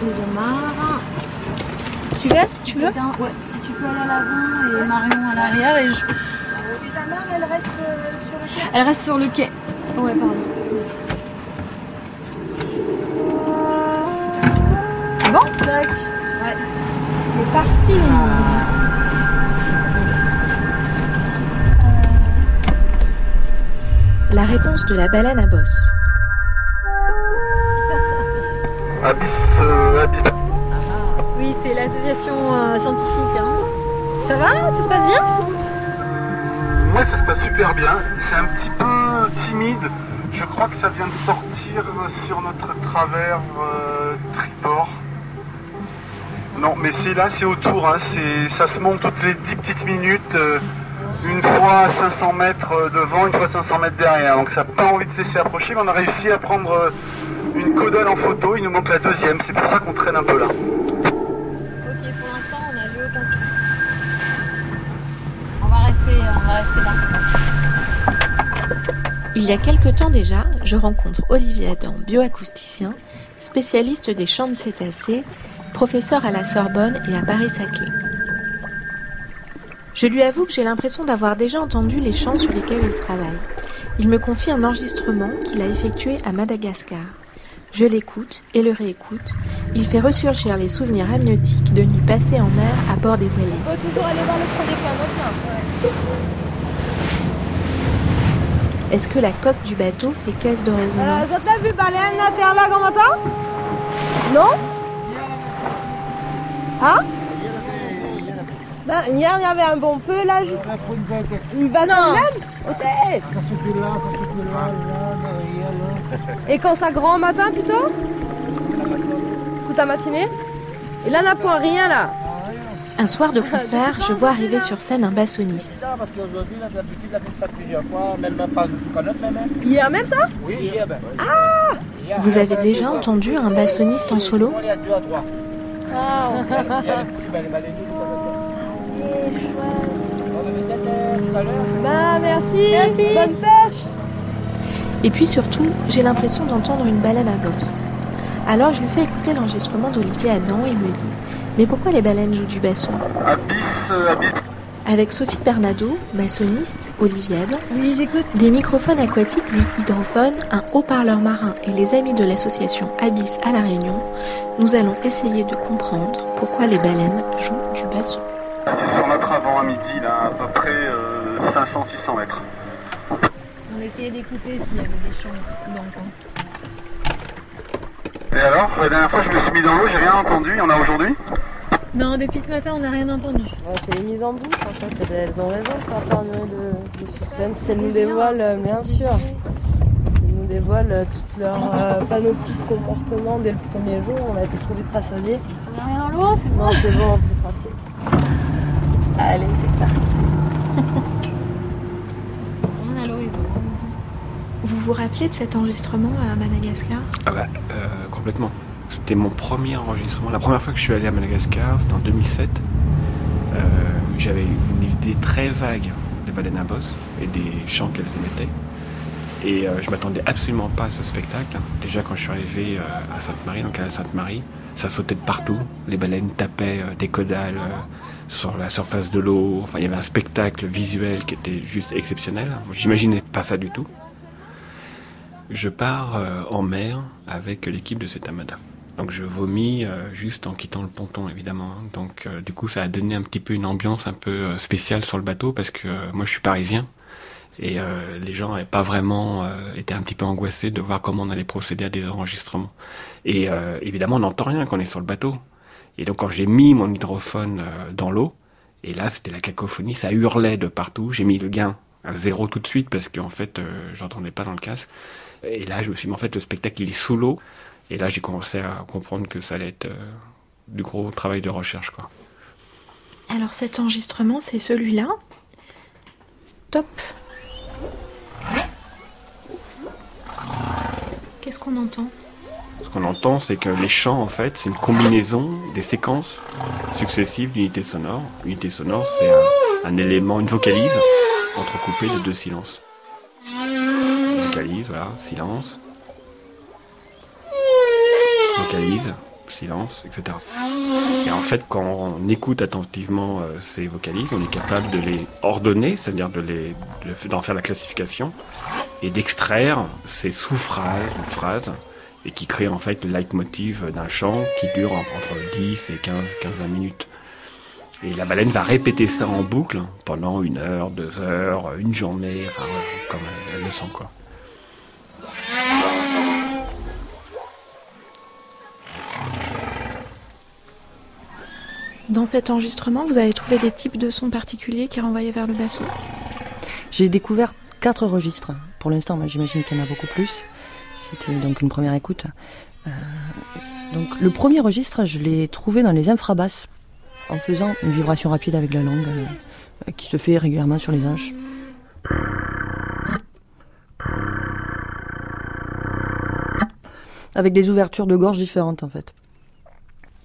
de Mara. Tu veux Tu veux Ouais, si tu peux aller à l'avant et Marion à l'arrière et je... Et ta mère, elle reste euh, sur le quai Elle reste sur le quai. Ouais, pardon. C'est bon? Tac. Ouais. C'est parti La réponse de la baleine à bosse. Euh. Oui, c'est l'association euh, scientifique. Hein. Ça va? Tu se passe bien? Ouais, ça se passe super bien. C'est un petit peu timide. Je crois que ça vient de sortir sur notre travers euh, tribord. Non, mais c'est là, c'est autour. Hein. C'est, ça se monte toutes les 10 petites minutes. euh, une fois à 500 mètres euh, devant, une fois 500 mètres derrière. Donc ça n'a pas envie de se laisser approcher, mais on a réussi à prendre euh, une caudale en photo. Il nous manque la deuxième. C'est pour ça qu'on traîne un peu là. Ok, pour l'instant, on n'a vu aucun signe. On va rester, on va rester là. Il y a quelque temps déjà, je rencontre Olivier Adam, bioacousticien, spécialiste des champs de cétacés, professeur à la Sorbonne et à Paris-Saclay. Je lui avoue que j'ai l'impression d'avoir déjà entendu les chants sur lesquels il travaille. Il me confie un enregistrement qu'il a effectué à Madagascar. Je l'écoute et le réécoute. Il fait ressurgir les souvenirs amniotiques de nuits passées en mer à bord des voiliers. Il faut toujours aller voir le premier plan d'autre Est-ce que la coque du bateau fait caisse de résonance Vous avez vu baleine à terre là comme matin Non? Hein? Ben, Hier, il y avait un bon peu là, juste. Une vingtaine même? Et quand ça grand matin plutôt Toute la matinée Et là, on n'a point rien là. Un soir de concert, je vois arriver sur scène un bassoniste. Hier même ça Oui, hier, ben. Ah Vous avez déjà entendu un bassoniste en solo Il y a deux à trois. Ah, Tout à l'heure. Bah merci. Bonne pêche Et puis surtout, j'ai l'impression d'entendre une baleine à bosse. Alors je lui fais écouter l'enregistrement d'Olivier Adam et il me dit Mais pourquoi les baleines jouent du basson? Abyss, Abyss. Avec Sophie Bernado, bassoniste, Olivier Adam, Oui, j'écoute. des microphones aquatiques dits hydrophones, un haut-parleur marin et les amis de l'association Abyss à La Réunion, nous allons essayer de comprendre pourquoi les baleines jouent du basson. C'est sur notre avant à midi, là, à peu près euh, 500-600 mètres. On essayait d'écouter s'il y avait des chants dans le coin. Et alors, la dernière fois, je me suis mis dans l'eau, j'ai rien entendu. Il y en a aujourd'hui Non, depuis ce matin, on n'a rien entendu. Ouais, c'est les mises en bouche en fait, elles ont raison de faire perdurer le, le suspense. Elles nous dévoilent, euh, bien sûr, elles nous dévoilent euh, toute leur euh, panoplie de comportement dès le premier jour, on a été trop vite rassasiés. On n'a rien dans l'eau, c'est bon. Non, c'est bon, on peut tracer. Allez, c'est parti. Rien à l'horizon. Vous vous rappelez de cet enregistrement à Madagascar? Ah bah, euh, complètement. C'était mon premier enregistrement. La première fois que je suis allé à Madagascar, c'était en 2007. Euh, J'avais une idée très vague des baleines à bosse et des chants qu'elles émettaient. Et euh, je m'attendais absolument pas à ce spectacle. Déjà quand je suis arrivé euh, à Sainte-Marie, donc à Sainte-Marie, ça sautait de partout. Les baleines tapaient des caudales sur la surface de l'eau. Enfin, il y avait un spectacle visuel qui était juste exceptionnel. J'imaginais pas ça du tout. Je pars euh, en mer avec l'équipe de Setamada. Donc je vomis euh, juste en quittant le ponton évidemment. hein. Donc euh, du coup ça a donné un petit peu une ambiance un peu spéciale sur le bateau parce que moi je suis parisien et les gens n'avaient pas vraiment été un petit peu angoissés de voir comment on allait procéder à des enregistrements. Et évidemment on n'entend rien quand on est sur le bateau. Et donc quand j'ai mis mon hydrophone dans l'eau, et là c'était la cacophonie, ça hurlait de partout. J'ai mis le gain à zéro tout de suite parce qu'en fait j'entendais pas dans le casque. Et là, je me suis dit, mais en fait, le spectacle, il est sous l'eau. Et là, j'ai commencé à comprendre que ça allait être euh, du gros travail de recherche, quoi. Alors cet enregistrement, c'est celui-là. Top. Qu'est-ce qu'on entend? Ce qu'on entend, c'est que les chants, en fait, c'est une combinaison des séquences successives d'unités sonores. Unité sonore, c'est un, un élément, une vocalise entrecoupée de deux silences. Vocalise, voilà, silence. Vocalise, silence, etc. Et en fait, quand on écoute attentivement euh, ces vocalises, on est capable de les ordonner, c'est-à-dire de les, de- d'en faire la classification et d'extraire ces sous-phrases ou phrases et qui créent en fait le leitmotiv d'un chant qui dure en- entre 10 et 15, 15 minutes. Et la baleine va répéter ça en boucle pendant une heure, deux heures, une journée, enfin, comme elle le sent quoi. Dans cet enregistrement, vous avez trouvé des types de sons particuliers qui renvoyaient vers le basson. J'ai découvert quatre registres. Pour l'instant, j'imagine qu'il y en a beaucoup plus. C'était donc une première écoute. Euh, donc le premier registre, je l'ai trouvé dans les infrabasses, en faisant une vibration rapide avec la langue, euh, qui se fait régulièrement sur les hanches. Avec des ouvertures de gorge différentes en fait.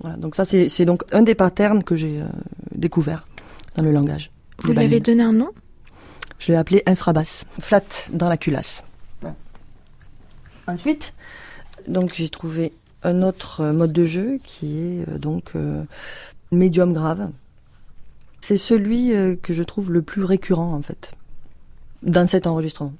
Voilà, donc ça c'est donc un des patterns que j'ai euh, découvert dans le langage. Vous lui avez donné un nom? Je l'ai appelé infrabasse, flat dans la culasse. Ensuite, donc j'ai trouvé un autre euh, mode de jeu qui est euh, donc euh, médium grave. C'est celui euh, que je trouve le plus récurrent en fait dans cet enregistrement.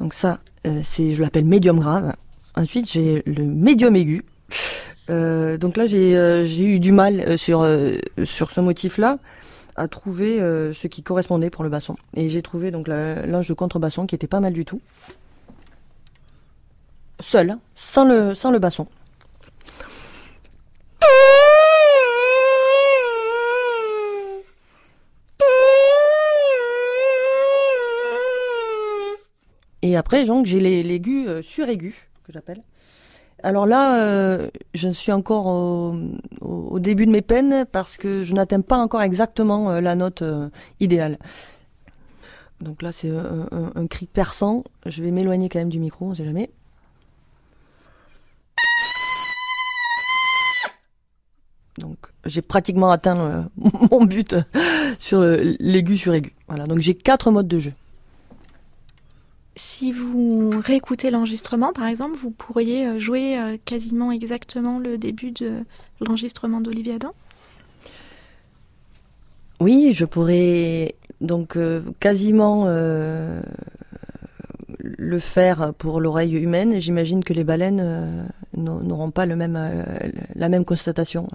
Donc ça, euh, c'est, je l'appelle médium grave. Ensuite, j'ai le médium aigu. Euh, donc là, j'ai, euh, j'ai eu du mal sur sur ce motif-là à trouver ce qui correspondait pour le basson. Et j'ai trouvé donc la- l'ange de contrebasson qui était pas mal du tout. Seul, hein, sans le sans le basson. Et après, j'ai les l'aigu euh, que j'appelle. Alors là, euh, je suis encore au, début de mes peines parce que je n'atteins pas encore exactement euh, la note euh, idéale. Donc là, c'est un, un- cri perçant. Je vais m'éloigner quand même du micro, on sait jamais. Donc j'ai pratiquement atteint mon but sur l'aigu sur aigu. Voilà, donc j'ai quatre modes de jeu. Si vous réécoutez l'enregistrement, par exemple, vous pourriez euh, jouer euh, quasiment exactement le début de l'enregistrement d'Olivier Adam Oui, je pourrais donc euh, quasiment le faire pour l'oreille humaine. J'imagine que les baleines n'au- n'auront pas le même, la même constatation.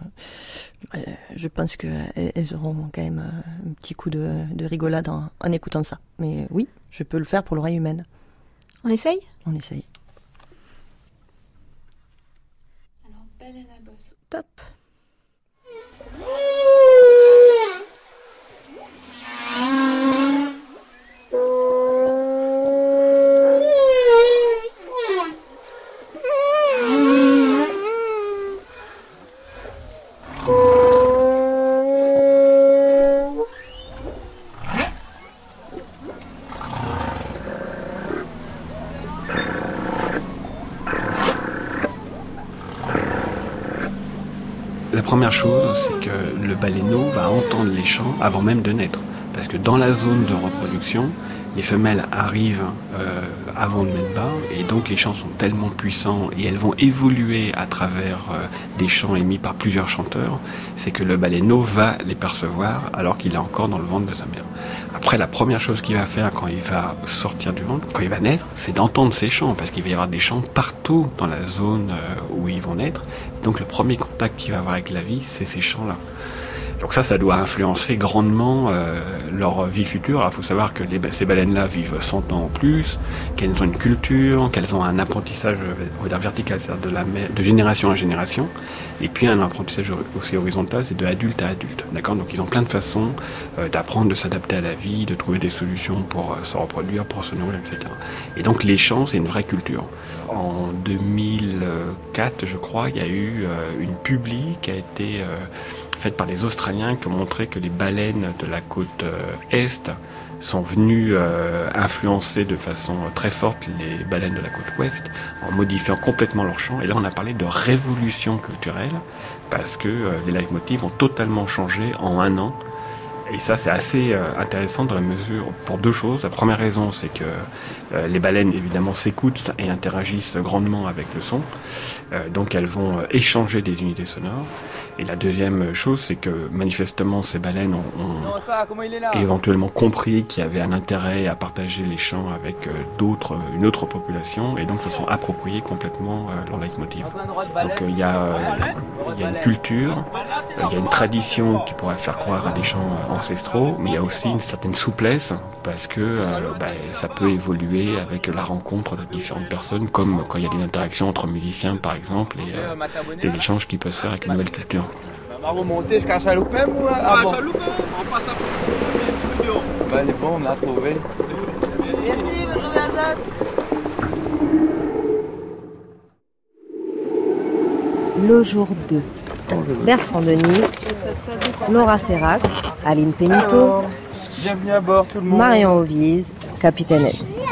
Je pense qu'elles elles auront quand même un petit coup de, de rigolade en écoutant ça. Mais oui, je peux le faire pour l'oreille humaine. On essaye? On essaye. Top. Première chose, c'est que le baleineau va entendre les chants avant même de naître. Parce que dans la zone de reproduction, les femelles arrivent euh, avant de mettre bas, et donc les chants sont tellement puissants et elles vont évoluer à travers euh, des chants émis par plusieurs chanteurs, c'est que le baleineau va les percevoir alors qu'il est encore dans le ventre de sa mère. Après, la première chose qu'il va faire quand il va sortir du ventre, quand il va naître, c'est d'entendre ces chants, parce qu'il va y avoir des chants partout dans la zone euh, ils vont naître. Donc le premier contact qu'il va avoir avec la vie, c'est ces chants-là. Donc ça, ça doit influencer grandement euh, leur vie future. Il faut savoir que ces baleines-là vivent 100 ans en plus, qu'elles ont une culture, qu'elles ont un apprentissage dire, vertical, c'est-à-dire de, la, de génération en génération, et puis un apprentissage aussi horizontal, c'est de adulte à adulte. D'accord? Donc ils ont plein de façons euh, d'apprendre, de s'adapter à la vie, de trouver des solutions pour euh, se reproduire, pour se nourrir, etc. Et donc les champs, c'est une vraie culture. En 2004, je crois, il y a eu euh, une publi qui a été euh, faite par les Australiens qui ont montré que les baleines de la côte euh, est sont venues influencer de façon très forte les baleines de la côte ouest en modifiant complètement leur chant. Et là, on a parlé de révolution culturelle parce que les leitmotivs ont totalement changé en un an Et ça, c'est assez intéressant dans la mesure pour deux choses. La première raison, c'est que euh, les baleines, évidemment, s'écoutent et interagissent grandement avec le son. Euh, donc, elles vont échanger des unités sonores. Et la deuxième chose, c'est que manifestement, ces baleines ont, éventuellement compris qu'il y avait un intérêt à partager les chants avec d'autres, une autre population, et donc se sont appropriés complètement leur leitmotiv. Donc, il y, a, il y a une culture, il y a une tradition qui pourrait faire croire à des chants ancestraux, mais il y a aussi une certaine souplesse parce que euh, bah, ça peut évoluer avec la rencontre de différentes personnes, comme quand il y a des interactions entre musiciens par exemple, et euh, des échanges qui peuvent se faire avec une nouvelle culture. On trouvé. Merci, Azad. Le jour 2. Bertrand Denis, Laura Serrac, Aline Pénito, bienvenue à bord tout le monde. Marion Ovise, capitaine S.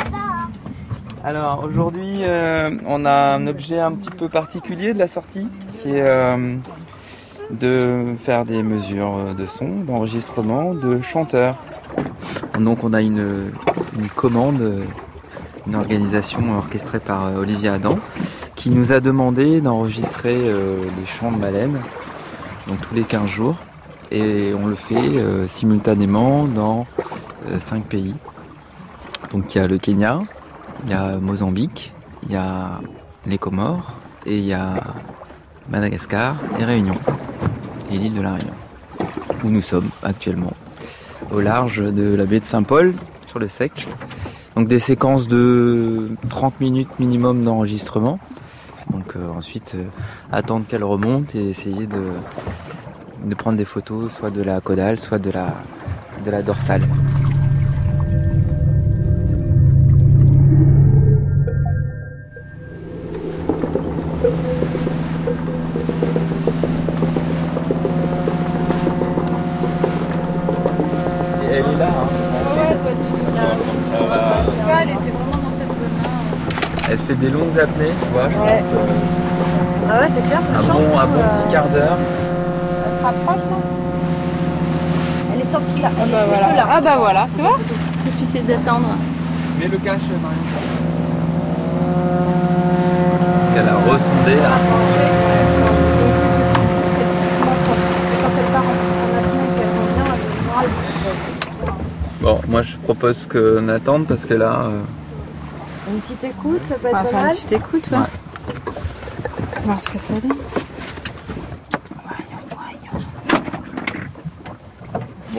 Alors aujourd'hui, euh, on a un objet un petit peu particulier de la sortie qui est euh, de faire des mesures de son, d'enregistrement de chanteurs. Donc on a une, une commande, une organisation orchestrée par euh, Olivier Adam qui nous a demandé d'enregistrer les chants de baleines donc tous les 15 jours. Et on le fait euh, simultanément dans 5 euh, pays. Donc il y a le Kenya, il y a Mozambique, il y a les Comores et il y a Madagascar et Réunion. Et l'île de la Réunion. Où nous sommes actuellement. Au large de la baie de Saint-Paul, sur le sec. Donc des séquences de 30 minutes minimum d'enregistrement. Donc euh, ensuite attendre qu'elle remonte et essayer de, de prendre des photos soit de la caudale, soit de la, de la dorsale. Ah bah voilà, tu vois Suffisait d'attendre. Mets le cache, Marion. Elle a ressondé là. Bon, moi je propose qu'on attende parce que là, euh, Une petite écoute, ça peut être pas faire une mal. petite écoute, ouais. Voir ce que ça donne.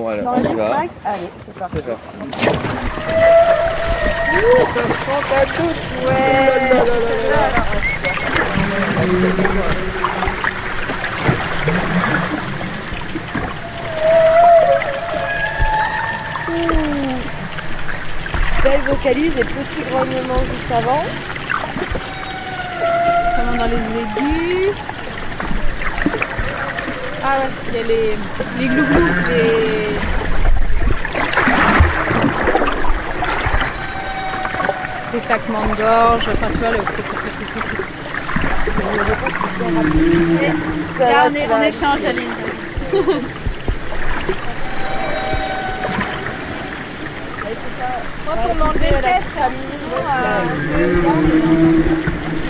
Bon alors on y va. Allez, c'est parti. C'est parti. Belle vocalise et petit grognement juste avant. Comment dans les aigus. Ah ouais, il y a les, les glouglous, les... les claquements de gorge, enfin tu vois le... Là on, est, on échange Aline. Moi, pour m'enlever le casque,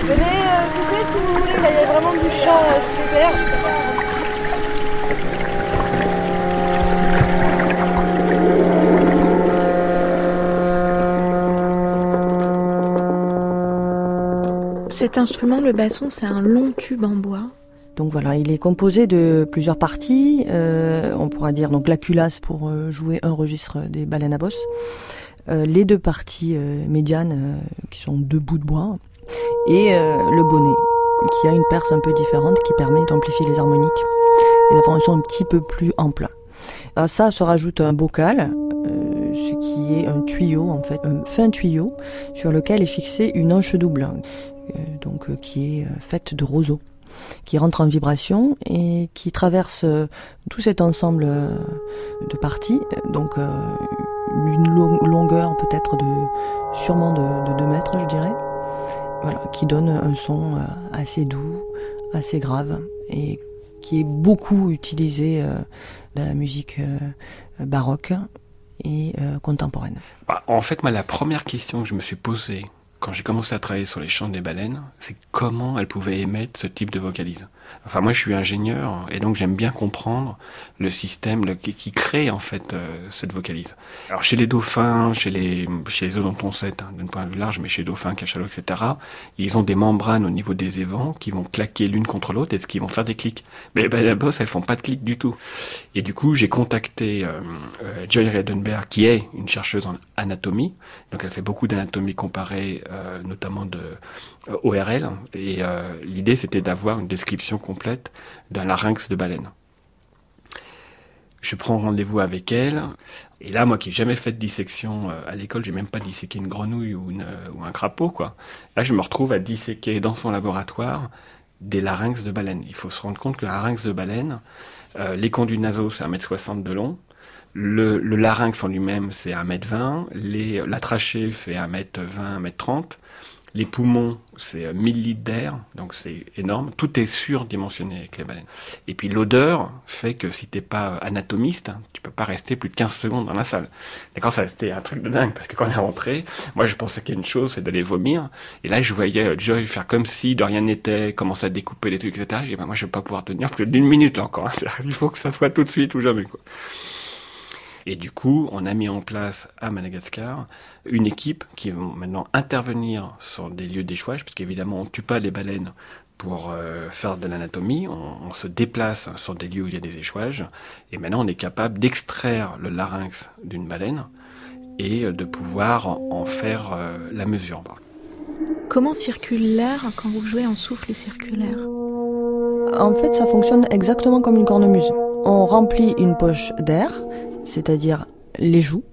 Venez euh, goûter si vous voulez, là il y a vraiment du chant euh, super. Cet instrument, le basson, c'est un long tube en bois. Donc voilà, il est composé de plusieurs parties. Euh, on pourra dire donc la culasse pour euh, jouer un registre des baleines à bosse. Euh, les deux parties médianes qui sont deux bouts de bois et le bonnet qui a une perce un peu différente qui permet d'amplifier les harmoniques et d'avoir un son un petit peu plus ample. À ça se rajoute un bocal, ce qui est un tuyau en fait, un fin tuyau sur lequel est fixée une hanche double, euh, donc euh, qui est euh, faite de roseaux qui rentre en vibration et qui traverse tout cet ensemble de parties, donc une lo- longueur peut-être de sûrement de, 2 mètres, je dirais, qui donne un son assez doux, assez grave et qui est beaucoup utilisé dans la musique baroque et euh, contemporaine. Bah, en fait, la première question que je me suis posée quand j'ai commencé à travailler sur les chants des baleines, c'est comment elles pouvaient émettre ce type de vocalise? Enfin, moi, je suis ingénieur et donc j'aime bien comprendre le système qui, crée en fait euh, cette vocalise. Alors, chez les dauphins, chez les chez les hein, d'un point de vue large, mais chez les dauphins, cachalots, etc., ils ont des membranes au niveau des évents qui vont claquer l'une contre l'autre et ce qui vont faire des clics. Mais ben, la bosse, elles font pas de clics du tout. Et du coup, j'ai contacté euh, euh, Joy Redenberg, qui est une chercheuse en anatomie. Donc, elle fait beaucoup d'anatomie comparée, euh, notamment de ORL. Et l'idée, c'était d'avoir une description complète d'un larynx de baleine. Je prends rendez-vous avec elle. Et là, moi qui n'ai jamais fait de dissection euh, à l'école, j'ai même pas disséqué une grenouille euh, ou, un crapaud, quoi. Là, je me retrouve à disséquer dans son laboratoire des larynx de baleine. Il faut se rendre compte que le larynx de baleine, euh, les conduits nasaux, c'est 1m60 de long. Le, larynx en lui-même, c'est 1m20. Les, la trachée fait 1m20, 1m30. Les poumons, c'est 1000 litres d'air, donc c'est énorme. Tout est surdimensionné avec les baleines. Et puis l'odeur fait que si t'es pas anatomiste, tu peux pas rester plus de 15 secondes dans la salle. D'accord, ça c'était un truc de dingue, parce que quand on est rentré, moi je pensais qu'il y a une chose, c'est d'aller vomir. Et là je voyais Joy faire comme si de rien n'était, commencer à découper les trucs, etc. J'ai dit, bah, moi je vais pas pouvoir tenir plus d'une minute là encore. Il faut que ça soit tout de suite ou jamais, quoi. Et du coup, on a mis en place à Madagascar une équipe qui va maintenant intervenir sur des lieux d'échouage, parce qu'évidemment, on ne tue pas les baleines pour euh, faire de l'anatomie, on, se déplace sur des lieux où il y a des échouages, et maintenant on est capable d'extraire le larynx d'une baleine et de pouvoir en, en faire euh, la mesure. Comment circule l'air quand vous jouez en souffle circulaire? En fait, ça fonctionne exactement comme une cornemuse. On remplit une poche d'air, c'est-à-dire les joues.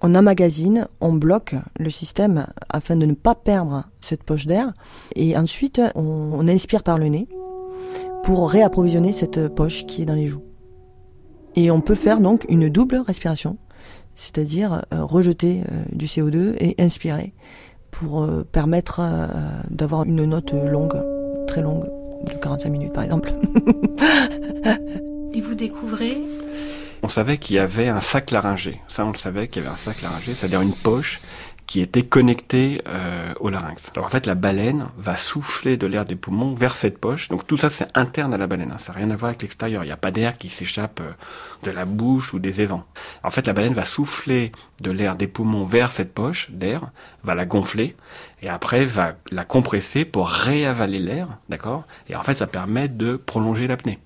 On emmagasine, on bloque le système afin de ne pas perdre cette poche d'air. Et ensuite, on, on, inspire par le nez pour réapprovisionner cette poche qui est dans les joues. Et on peut faire donc une double respiration, c'est-à-dire euh, rejeter euh, du CO2 et inspirer pour euh, permettre d'avoir une note longue, très longue, de 45 minutes par exemple. et vous découvrez on savait qu'il y avait un sac laryngé. Ça, on le savait qu'il y avait un sac laryngé, c'est-à-dire une poche qui était connectée euh, au larynx. Alors en fait, la baleine va souffler de l'air des poumons vers cette poche. Donc tout ça, c'est interne à la baleine. Hein. Ça n'a rien à voir avec l'extérieur. Il n'y a pas d'air qui s'échappe euh, de la bouche ou des évents. En fait, la baleine va souffler de l'air des poumons vers cette poche d'air, va la gonfler et après va la compresser pour réavaler l'air, d'accord? Et en fait, ça permet de prolonger l'apnée.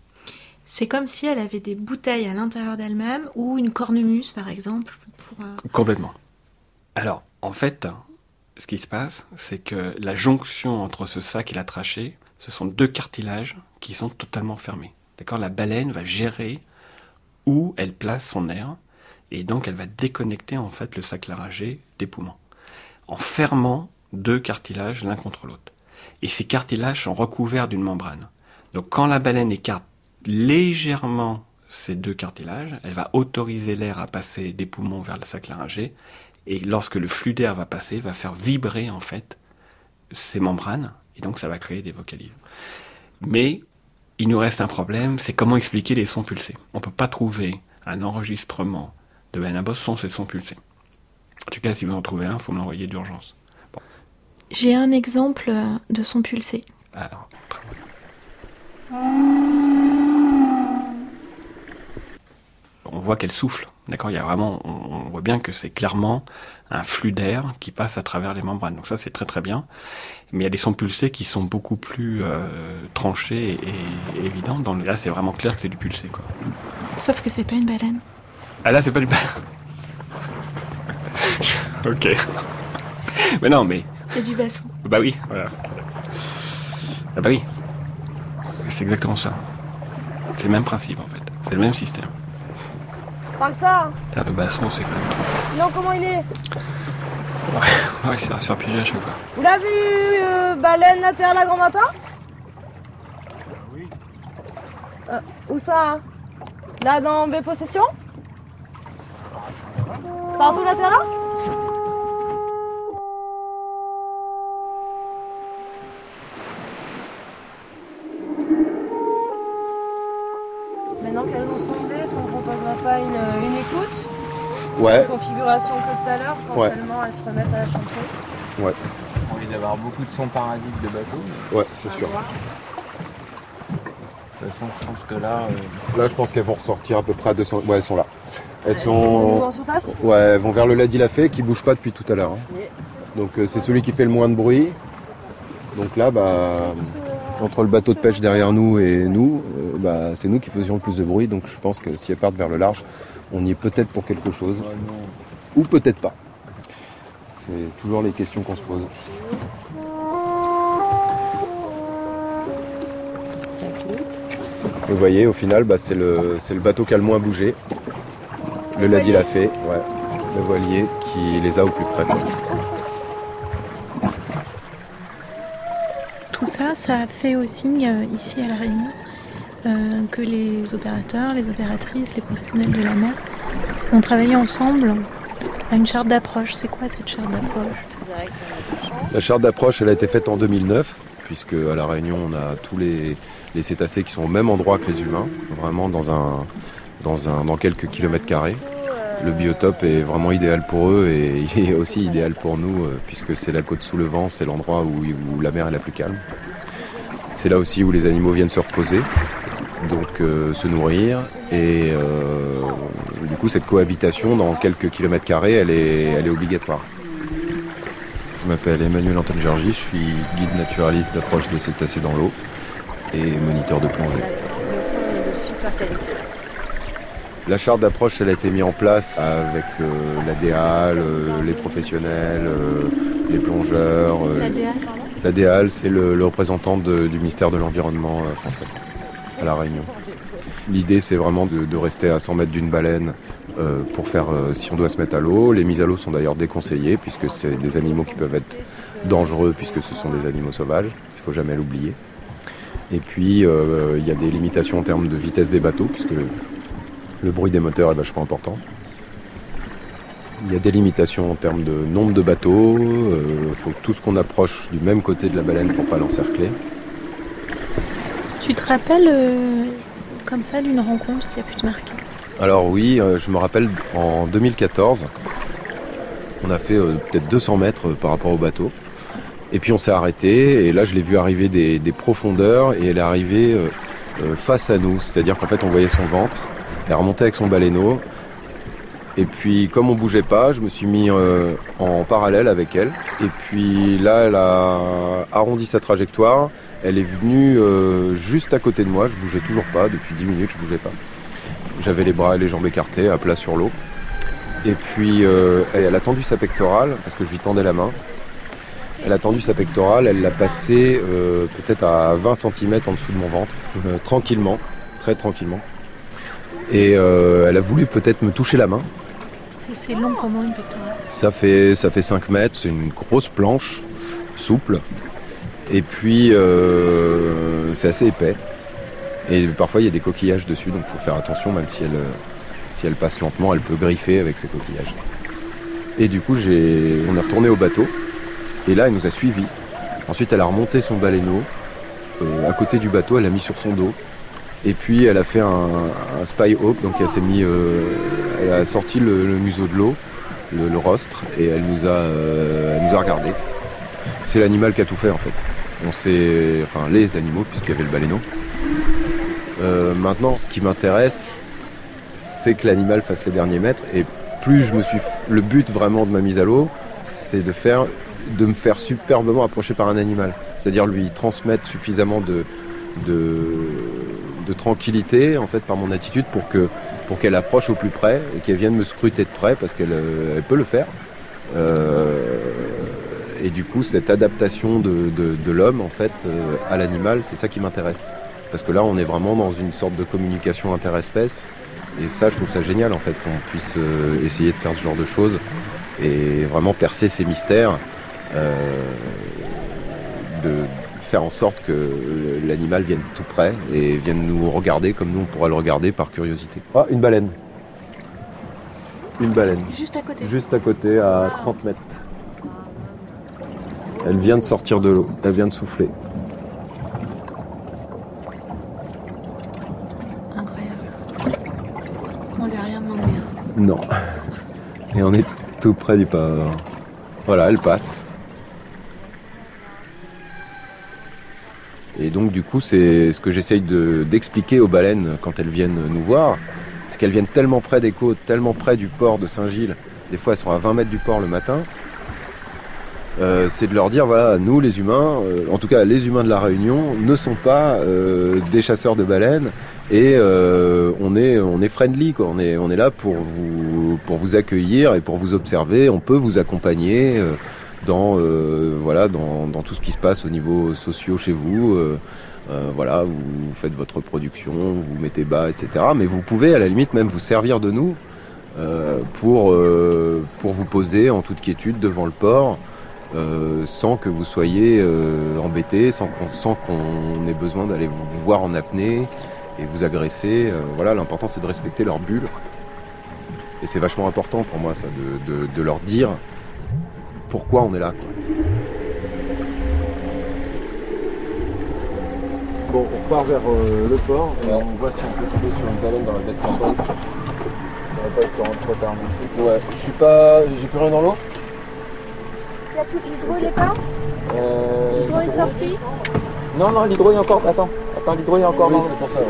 C'est comme si elle avait des bouteilles à l'intérieur d'elle-même ou une cornemuse, par exemple. Pour, euh... Complètement. Alors, en fait, ce qui se passe, c'est que la jonction entre ce sac et la trachée, ce sont deux cartilages qui sont totalement fermés. D'accord? La baleine va gérer où elle place son air et donc elle va déconnecter en fait le sac laryngé des poumons en fermant deux cartilages l'un contre l'autre. Et ces cartilages sont recouverts d'une membrane. Donc quand la baleine écarte légèrement ces deux cartilages, elle va autoriser l'air à passer des poumons vers le sac laryngé, et lorsque le flux d'air va passer, va faire vibrer en fait ces membranes, et donc ça va créer des vocalises. Mais il nous reste un problème, c'est comment expliquer les sons pulsés. On ne peut pas trouver un enregistrement de Benabos sans ces sons pulsés. En tout cas, si vous en trouvez un, il faut me l'envoyer d'urgence. Bon. J'ai un exemple de son pulsé. Alors, très bien. On voit qu'elle souffle, d'accord? Il y a vraiment, on, voit bien que c'est clairement un flux d'air qui passe à travers les membranes. Donc ça, c'est très très bien. Mais il y a des sons pulsés qui sont beaucoup plus euh, tranchés et, et, évidents. Dans le, là, c'est vraiment clair que c'est du pulsé, quoi. Sauf que c'est pas une baleine. Ah là, c'est pas du baleine. ok. mais non, mais. C'est du basson. Bah oui, voilà. Ah bah oui. C'est exactement ça. C'est le même principe en fait. C'est le même système. Pas que ça Putain, le basson, c'est quand même. Non, comment il est? Ouais, ouais c'est à se faire piéger à chaque fois. Vous l'avez vu, euh, baleine à grand matin? Oui. Euh, où ça Là, dans mes possessions? Partout latéral pour sonder, est-ce qu'on ne proposerait pas une, une écoute? Ouais, Une configuration que tout à l'heure, quand Ouais. seulement elles se remettent à chanter. ouais, On envie d'avoir beaucoup de sons parasites de bateaux. mais ouais, c'est sûr. De toute façon, je pense que là, euh, Là, je pense qu'elles vont ressortir à peu près à 200. Ouais, elles sont là. Elles Elles sont de nouveau sont. en surface? Ouais, elles vont vers le Lady Lafay qui bouge pas depuis tout à l'heure. hein. Donc euh, c'est celui qui fait le moins de bruit. Donc là, bah, entre le bateau de pêche derrière nous et nous, euh, bah, c'est nous qui faisions le plus de bruit. Donc je pense que si elles partent vers le large, on y est peut-être pour quelque chose. Ou peut-être pas. C'est toujours les questions qu'on se pose. Vous voyez, au final, bah, c'est le, bateau qui a le moins bougé. Le Lady l'a fait, ouais. Le voilier qui les a au plus près. Tout ça, ça a fait aussi euh, ici à La Réunion euh, que les opérateurs, les opératrices, les professionnels de la mer ont travaillé ensemble à une charte d'approche. C'est quoi cette charte d'approche La charte d'approche, elle a été faite en 2009, puisque à La Réunion, on a tous les, cétacés qui sont au même endroit que les humains, vraiment dans, quelques kilomètres carrés. Le biotope est vraiment idéal pour eux et il est aussi idéal pour nous, euh, puisque c'est la côte sous le vent, c'est l'endroit où la mer est la plus calme. C'est là aussi où les animaux viennent se reposer, donc euh, se nourrir. Et euh, du coup, cette cohabitation dans quelques kilomètres carrés, elle est, elle est obligatoire. Je m'appelle Emmanuel Antoine Georgi, je suis guide naturaliste d'approche des cétacés dans l'eau et moniteur de plongée. Le son est de super qualité. La charte d'approche, elle a été mise en place avec euh, euh, les professionnels, euh, les plongeurs. euh, La DA, pardon? La DEAL, c'est le, le représentant de- du ministère de l'Environnement euh, français à La Réunion. L'idée, c'est vraiment de, rester à 100 mètres d'une baleine euh, pour faire, euh, si on doit se mettre à l'eau. Les mises à l'eau sont d'ailleurs déconseillées puisque c'est des animaux qui peuvent être dangereux puisque ce sont des animaux sauvages. Il faut jamais l'oublier. Et puis, euh, il y a des limitations en termes de vitesse des bateaux puisque le, bruit des moteurs est vachement important. Il y a des limitations en termes de nombre de bateaux. Il faut que tout ce qu'on approche du même côté de la baleine pour pas l'encercler. Tu te rappelles euh, comme ça d'une rencontre qui a pu te marquer? Alors oui, euh, je me rappelle en 2014, on a fait euh, peut-être 200 mètres par rapport au bateau. Et puis on s'est arrêté et là je l'ai vu arriver des, profondeurs et elle est arrivée face à nous. C'est-à-dire qu'en fait on voyait son ventre, elle remontait avec son baleineau. Et puis comme on bougeait pas, je me suis mis en parallèle avec elle. Et puis là elle a arrondi sa trajectoire. Elle est venue euh, juste à côté de moi, je bougeais toujours pas, depuis 10 minutes je bougeais pas. J'avais les bras et les jambes écartés, à plat sur l'eau. Et puis euh, elle a tendu sa pectorale, parce que je lui tendais la main. Elle a tendu sa pectorale, elle l'a passée euh, peut-être à 20 cm en dessous de mon ventre, tranquillement, très tranquillement. Et elle a voulu peut-être me toucher la main. C'est- C'est long comment une pectorale? Ça fait, ça fait 5 mètres, c'est une grosse planche, souple. Et puis, euh, c'est assez épais. Et parfois, il y a des coquillages dessus, donc il faut faire attention, même si elle, si elle passe lentement, elle peut griffer avec ses coquillages. Et du coup, j'ai, on est retourné au bateau. Et là, elle nous a suivis. Ensuite, elle a remonté son baleineau. euh, à côté du bateau, elle a mis sur son dos. Et puis, elle a fait un, spy hawk, donc elle s'est mis, euh, elle a sorti le, museau de l'eau, le, rostre, et elle nous a, elle nous a regardé. C'est l'animal qui a tout fait en fait. On sait, enfin les animaux puisqu'il y avait le baleineau. Euh, maintenant, ce qui m'intéresse, c'est que l'animal fasse les derniers mètres. Et plus je me suis, le but vraiment de ma mise à l'eau, c'est de faire, de me faire superbement approcher par un animal. C'est-à-dire lui transmettre suffisamment de, tranquillité en fait par mon attitude pour que, pour qu'elle approche au plus près et qu'elle vienne me scruter de près parce qu'elle euh, peut le faire. Euh, et du coup, cette adaptation de, de- de l'homme en fait euh, à l'animal, c'est ça qui m'intéresse. Parce que là, on est vraiment dans une sorte de communication interespèce. Et ça, je trouve ça génial en fait qu'on puisse euh, essayer de faire ce genre de choses et vraiment percer ces mystères, euh, de faire en sorte que l'animal vienne tout près et vienne nous regarder comme nous on pourrait le regarder par curiosité. Ah, une baleine. Une baleine. Juste à côté. Juste à côté, à 30 mètres. Elle vient de sortir de l'eau, elle vient de souffler. Incroyable. Non. Et on est tout près du port. Voilà, elle passe. Et donc du coup, c'est ce que j'essaye d'expliquer aux baleines quand elles viennent nous voir, c'est qu'elles viennent tellement près des côtes, tellement près du port de Saint-Gilles, des fois elles sont à 20 mètres du port le matin, euh, c'est de leur dire voilà, nous les humains, euh, en tout cas les humains de la Réunion, ne sont pas euh, des chasseurs de baleines et on est on est friendly quoi. On est on est là pour vous pour vous accueillir et pour vous observer. On peut vous accompagner dans voilà dans, dans, tout ce qui se passe au niveau socio chez vous. voilà, vous faites votre production, vous mettez bas, etc. Mais vous pouvez à la limite même vous servir de nous pour pour vous poser en toute quiétude devant le port. Euh, sans que vous soyez euh, embêté, sans qu'on ait besoin d'aller vous voir en apnée et vous agresser. Euh, voilà, l'important c'est de respecter leur bulle. Et c'est vachement important pour moi ça, de, leur dire pourquoi on est là. Bon, on part vers le port et on voit si on peut tomber sur une baleine dans la baie de Saint-Paul. On va pas être trop tard Ouais, je suis pas. J'ai plus rien dans l'eau? L'hydro, il est pas euh... L'hydro est sorti Non, non, l'hydro est encore. Attends, attends, l'hydro est encore. Oui, c'est pour ça, ouais.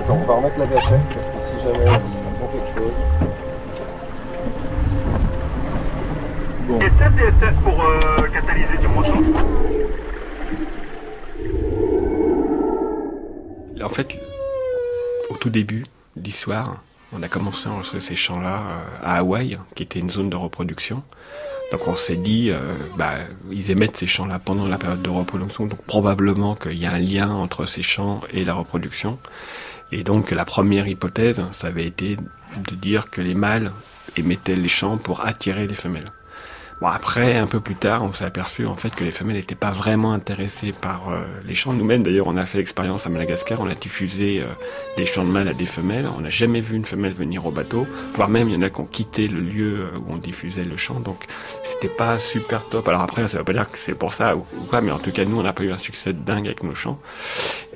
Attends, on va remettre la VHF parce que si jamais ils ont quelque chose. Bon. Des tests pour euh, catalyser du moto En fait, au tout début de l'histoire, on a commencé à enregistrer ces chants-là euh, à Hawaï, qui était une zone de reproduction. Donc on s'est dit, euh, bah, ils émettent ces chants-là pendant la période de reproduction, donc probablement qu'il y a un lien entre ces chants et la reproduction. Et donc la première hypothèse, ça avait été de dire que les mâles émettaient les chants pour attirer les femelles. Bon, après, un peu plus tard, on s'est aperçu en fait que les femelles n'étaient pas vraiment intéressées par euh, les chants. Nous-mêmes, d'ailleurs, on a fait l'expérience à Madagascar, on a diffusé euh, des chants de mâles à des femelles. On n'a jamais vu une femelle venir au bateau, voire même il y en a qui ont quitté le lieu euh, où on diffusait le chant. Donc, c'était pas super top. Alors après, ça veut pas dire que c'est pour ça ou, quoi, mais en tout cas, nous, on n'a pas eu un succès dingue avec nos chants.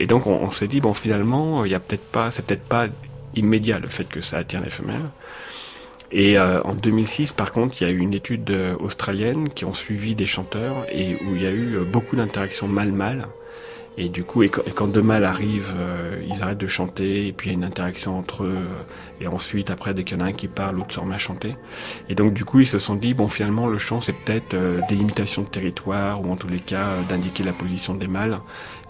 Et donc, on, on s'est dit bon, finalement, il y a peut-être pas, c'est peut-être pas immédiat le fait que ça attire les femelles. Et euh, en 2006, par contre, il y a eu une étude euh, australienne qui ont suivi des chanteurs et où il y a eu euh, beaucoup d'interactions mâle-mâle. Et du coup, et quand, deux mâles arrivent, ils arrêtent de chanter, et puis il y a une interaction entre eux, et ensuite, après, dès qu'il y en a un qui parle, l'autre se remet à chanter. Et donc, du coup, ils se sont dit, bon, finalement, le chant, c'est peut-être des limitations de territoire, ou en tous les cas, d'indiquer la position des mâles.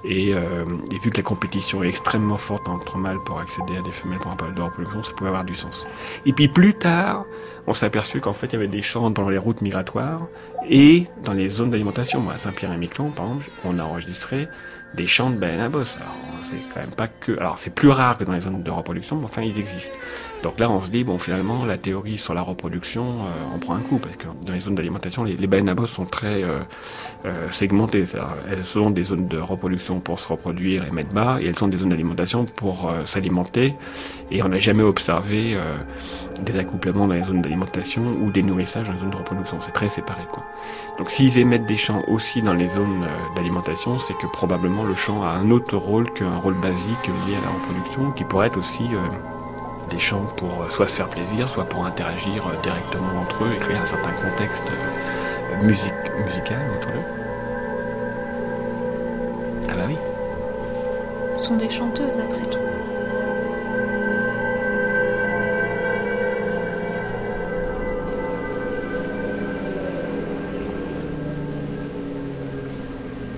Euh, et, vu que la compétition est extrêmement forte entre mâles pour accéder à des femelles pour un période de reproduction, ça pouvait avoir du sens. Et puis plus tard, on s'est aperçu qu'en fait, il y avait des champs dans les routes migratoires et dans les zones d'alimentation. Moi, à Saint-Pierre-et-Miquelon, par exemple, on a enregistré des champs de baleines à bosse. Alors, c'est quand même pas que. Alors, c'est plus rare que dans les zones de reproduction, mais enfin, ils existent. Donc là, on se dit, bon, finalement, la théorie sur la reproduction, euh, on prend un coup, parce que dans les zones d'alimentation, les, baleines à bosse sont très euh, euh, segmentées. Elles sont des zones de reproduction pour se reproduire et mettre bas, et elles sont des zones d'alimentation pour s'alimenter. Et on n'a jamais observé des accouplements dans les zones d'alimentation ou des nourrissages dans les zones de reproduction. C'est très séparé, quoi. Donc, s'ils émettent des champs aussi dans les zones d'alimentation, c'est que probablement le champ a un autre rôle qu'un rôle basique lié à la reproduction, qui pourrait être aussi des chants pour euh, soit se faire plaisir, soit pour interagir euh, directement entre eux et créer un certain contexte euh, musical autour d'eux. Ah bah oui. Ce sont des chanteuses après tout.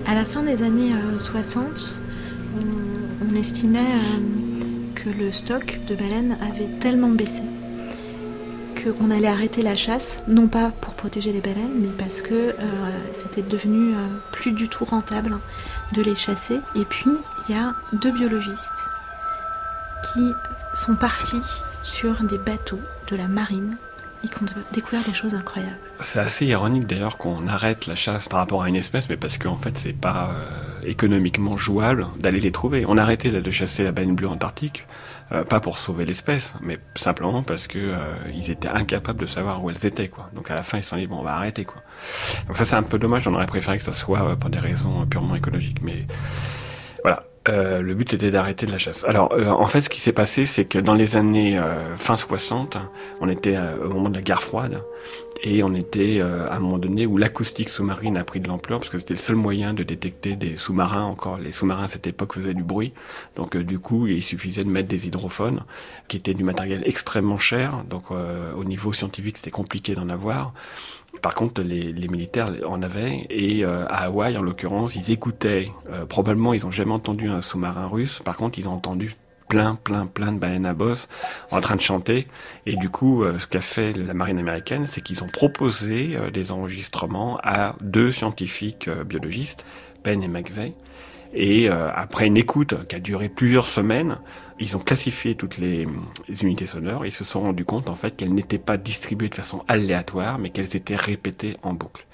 À la fin des années 60, on, estimait que le stock de baleines avait tellement baissé qu'on allait arrêter la chasse, non pas pour protéger les baleines, mais parce que euh, c'était devenu euh, plus du tout rentable de les chasser. Et puis, il y a deux biologistes qui sont partis sur des bateaux de la marine et qui ont découvert des choses incroyables. C'est assez ironique d'ailleurs qu'on arrête la chasse par rapport à une espèce, mais parce qu'en fait c'est pas euh, économiquement jouable d'aller les trouver. On a arrêté de chasser la baleine bleue antarctique, euh, pas pour sauver l'espèce, mais simplement parce que euh, ils étaient incapables de savoir où elles étaient, quoi. Donc à la fin ils se sont dit on va arrêter, quoi. Donc ça c'est un peu dommage. On aurait préféré que ce soit pour des raisons purement écologiques, mais voilà. Euh, le but c'était d'arrêter de la chasse. Alors euh, en fait ce qui s'est passé c'est que dans les années euh, fin 60, on était euh, au moment de la guerre froide et on était à un moment donné où l'acoustique sous-marine a pris de l'ampleur parce que c'était le seul moyen de détecter des sous-marins encore. Les sous-marins à cette époque faisaient du bruit donc du coup il suffisait de mettre des hydrophones qui étaient du matériel extrêmement cher donc au niveau scientifique c'était compliqué d'en avoir. Par contre, les, militaires en avaient, et euh, à Hawaï, en l'occurrence, ils écoutaient. Euh, probablement, ils n'ont jamais entendu un sous-marin russe. Par contre, ils ont entendu plein, plein, plein de baleines à bosse en train de chanter. Et du coup, euh, ce qu'a fait la marine américaine, c'est qu'ils ont proposé des enregistrements à deux scientifiques biologistes, Penn et McVeigh. Et après une écoute qui a duré plusieurs semaines, ils ont classifié toutes les, unités sonores et se sont rendus compte en fait qu'elles n'étaient pas distribuées de façon aléatoire, mais qu'elles étaient répétées en boucle.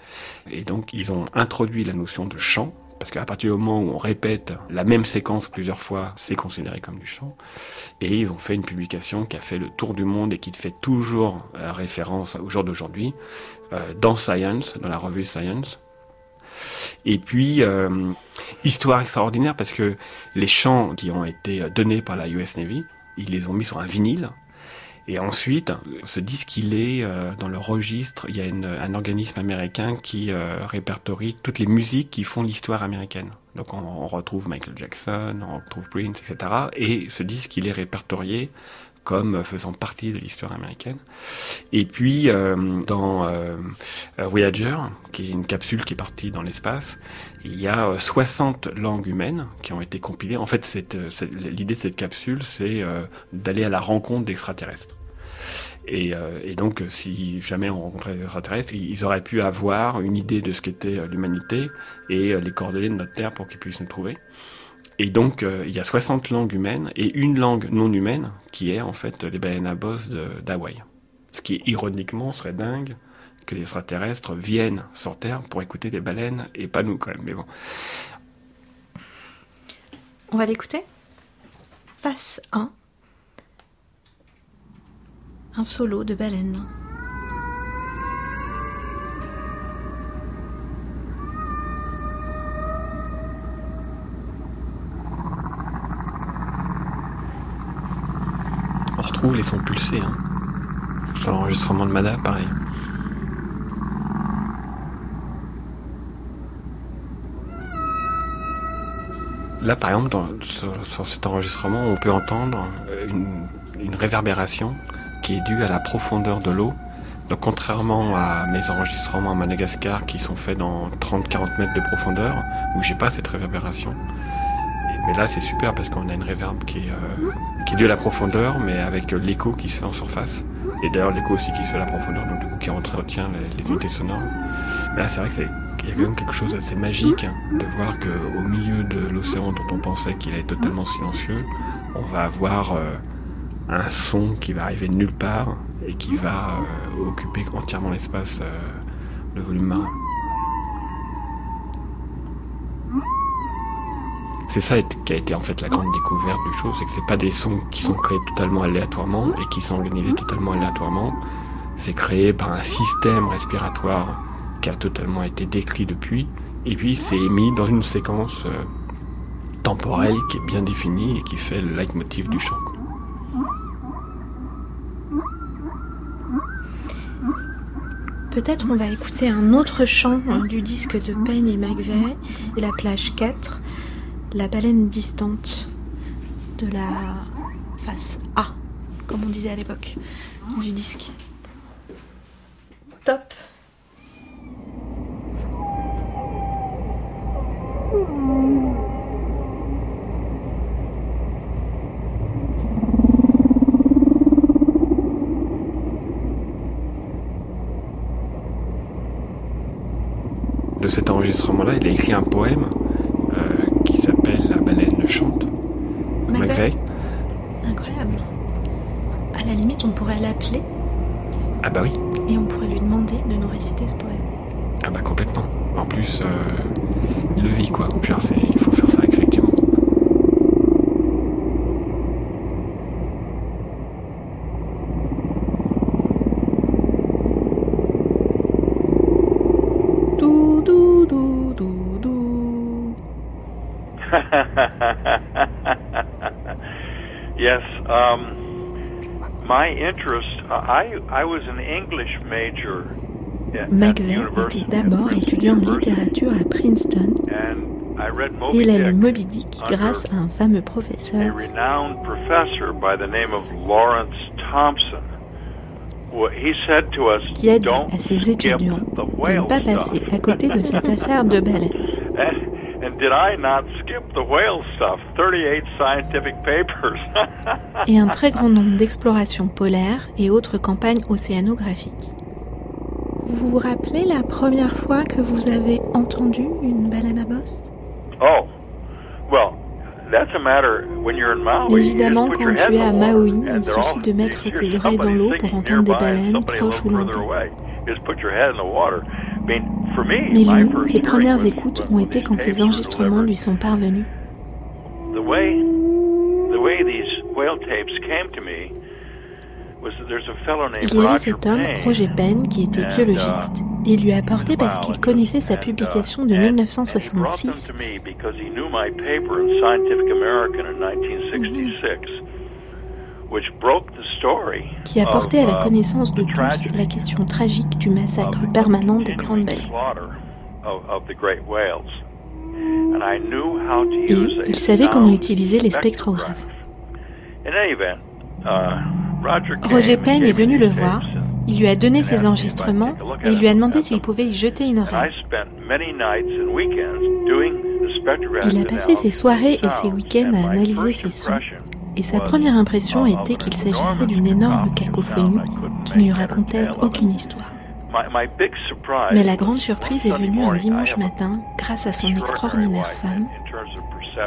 Et donc ils ont introduit la notion de chant, parce qu'à partir du moment où on répète la même séquence plusieurs fois, c'est considéré comme du chant. Et ils ont fait une publication qui a fait le tour du monde et qui fait toujours euh, référence au jour d'aujourd'hui, euh, dans Science, dans la revue Science, et puis, euh, histoire extraordinaire parce que les chants qui ont été donnés par la US Navy, ils les ont mis sur un vinyle. Et ensuite, ce disque, il est euh, dans le registre. Il y a un organisme américain qui euh, répertorie toutes les musiques qui font l'histoire américaine. Donc on, on, retrouve Michael Jackson, on retrouve Prince, etc. Et ce disque, il est répertorié comme faisant partie de l'histoire américaine. Et puis euh, dans euh, Voyager, qui est une capsule qui est partie dans l'espace, il y a 60 euh, langues humaines qui ont été compilées. En fait, l'idée de cette capsule, c'est d'aller à la rencontre d'extraterrestres. Et, et, donc, si jamais on rencontrait des extraterrestres, ils auraient pu avoir une idée de ce qu'était l'humanité et les coordonnées de notre Terre pour qu'ils puissent nous trouver. Et donc, euh, il y a 60 langues humaines et une langue non humaine qui est en fait les baleines à bosse d'Hawaï. Ce qui, ironiquement, serait dingue que les extraterrestres viennent sur Terre pour écouter des baleines et pas nous quand même. Mais bon. On va l'écouter Face 1. Un solo de baleine. Les sons pulsés. Hein. Sur l'enregistrement de Mada, pareil. Là, par exemple, sur, cet enregistrement, on peut entendre une, une, réverbération qui est due à la profondeur de l'eau. Donc, contrairement à mes enregistrements à Madagascar qui sont faits dans 30-40 mètres de profondeur, où j'ai pas cette réverbération, mais là, c'est super parce qu'on a une réverb qui est, euh, qui à la profondeur, mais avec l'écho qui se fait en surface. Et d'ailleurs, l'écho aussi qui se fait à la profondeur, donc du coup, qui entretient les, unités sonores. Mais là, c'est vrai qu'il y a quand même quelque chose d'assez magique de voir qu'au milieu de l'océan dont on pensait qu'il est totalement silencieux, on va avoir euh, un son qui va arriver de nulle part et qui va euh, occuper entièrement l'espace, le volume marin. C'est ça qui a été en fait la grande découverte du show, c'est que c'est pas des sons qui sont créés totalement aléatoirement et qui sont organisés totalement aléatoirement. C'est créé par un système respiratoire qui a totalement été décrit depuis, et puis c'est émis dans une séquence euh, temporelle qui est bien définie et qui fait le leitmotiv du chant. Peut-être on va écouter un autre chant hein, du disque de Penn et McVeigh, et la plage 4 la baleine distante de la face A, comme on disait à l'époque, du disque. Top. De cet enregistrement-là, il a écrit un poème la chante. McVeigh. Incroyable. À la limite, on pourrait l'appeler. Ah bah oui. Et on pourrait lui demander de nous réciter ce poème. Ah bah complètement. En plus, euh, il le vit quoi. il faut faire ça yes, um, my interest, I, I was an English major McVeigh était d'abord étudiant en littérature à Princeton. Et il a lu Moby Dick grâce à un fameux professeur. qui a dit à ses étudiants de ne pas passer à côté de cette affaire de baleine. Et un très grand nombre d'explorations polaires et autres campagnes océanographiques. Vous vous rappelez la première fois que vous avez entendu une baleine à bosse? Oh, well, that's a matter when you're in Maui. Évidemment, quand tu es à Maui, il suffit de mettre tes oreilles dans l'eau pour entendre des baleines proches ou lointaines. Mais lui, ses premières écoutes ont été quand ces enregistrements lui sont parvenus. Il y avait cet homme, Roger Penn, qui était uh, biologiste, et il lui a apporté parce qu'il connaissait sa uh, publication de 1966 qui a porté à la uh, connaissance de tous la question tragique du massacre permanent des grandes baleines. Et il savait comment utiliser les spectrographes. Roger Penn est venu le voir, il lui a donné ses enregistrements et il lui a demandé s'il pouvait y jeter une oreille. Il a passé ses soirées et ses week-ends à analyser ces sons et sa première impression était qu'il s'agissait d'une énorme cacophonie qui ne lui racontait aucune histoire. Mais la grande surprise est venue un dimanche matin grâce à son extraordinaire femme.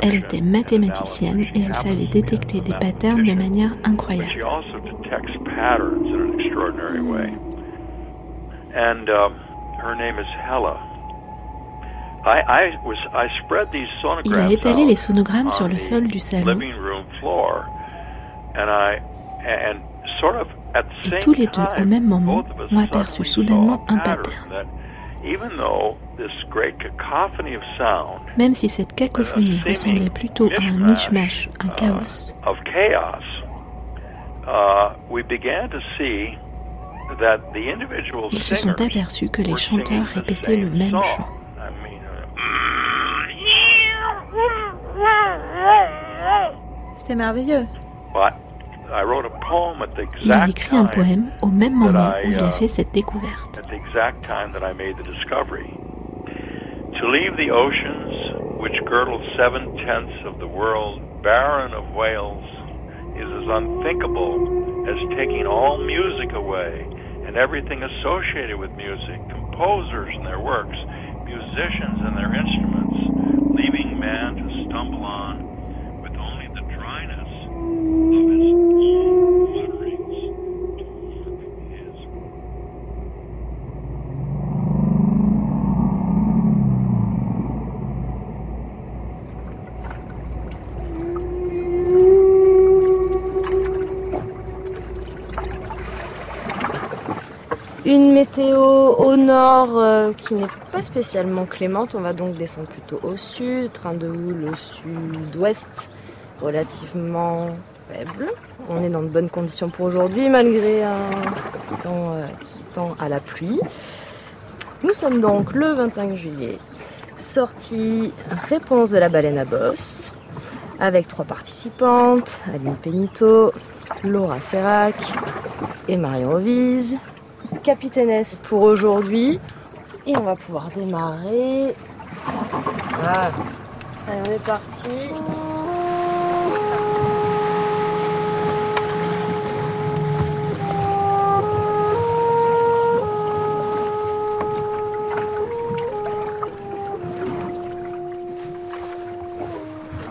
Elle était mathématicienne et elle savait détecter des patterns de manière incroyable. Il a étalé les sonogrammes sur le sol du salon et tous les deux, au même moment, ont aperçu soudainement un pattern. Même si cette cacophonie ressemblait plutôt à un mishmash, un chaos, ils se sont aperçus que les chanteurs répétaient le même chant. C'était merveilleux. Il a écrit un poème au même moment où il a uh, fait cette découverte. To leave the oceans, which girdle seven tenths of the world, barren of whales, is as unthinkable as taking all music away and everything associated with music, composers and their works, musicians and their instruments, nord euh, qui n'est pas spécialement clémente. On va donc descendre plutôt au sud. Train de houle au sud-ouest relativement faible. On est dans de bonnes conditions pour aujourd'hui malgré un temps euh, qui tend à la pluie. Nous sommes donc le 25 juillet. Sortie réponse de la baleine à bosse avec trois participantes, Aline Penito, Laura Serac et Marion Ovise. Capitaine S pour aujourd'hui. Et on va pouvoir démarrer. Allez, on est parti.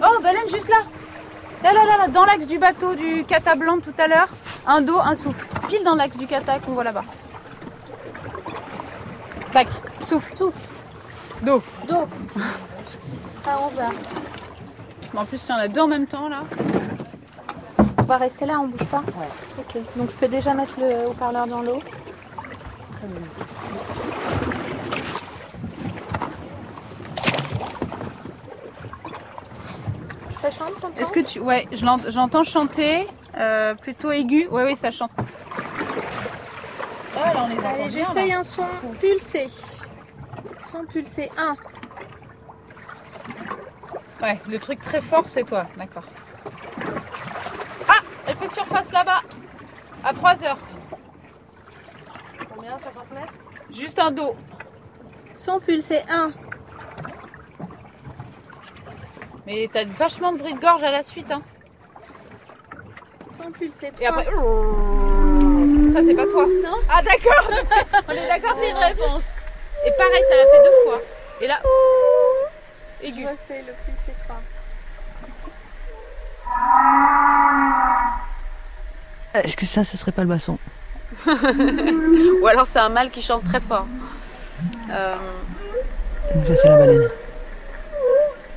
Oh, baleine juste là. Là, là, là, là dans l'axe du bateau du Cata blanc tout à l'heure. Un dos, un souffle. Pile dans l'axe du Cata qu'on voit là-bas. Tac, souffle, souffle. Dos. Dos. À 11h. en plus, il y en a deux en même temps là. On va rester là, on bouge pas Ouais. Ok, donc je peux déjà mettre le haut-parleur dans l'eau. Très bien. chante, Est-ce que tu... Ouais, j'entends chanter, euh, plutôt aigu. Ouais, oui, ça chante. Oh, là, on les Allez, j'essaye un son pulsé. Son pulsé 1. Ouais, le truc très fort, c'est toi. D'accord. Ah Elle fait surface là-bas. À 3 heures. Combien 50 mètres? Juste un dos. Son pulsé 1. Mais t'as vachement de bruit de gorge à la suite. Hein. Son pulsé 3. Et après. Ça, c'est pas toi Non. Ah, d'accord. on est d'accord, c'est une réponse. Et pareil, ça l'a fait deux fois. Et là. Aigu. Je refais le pulsé 3. Est-ce que ça, ça serait pas le basson Ou alors c'est un mâle qui chante très fort. Euh... Ça, c'est la baleine.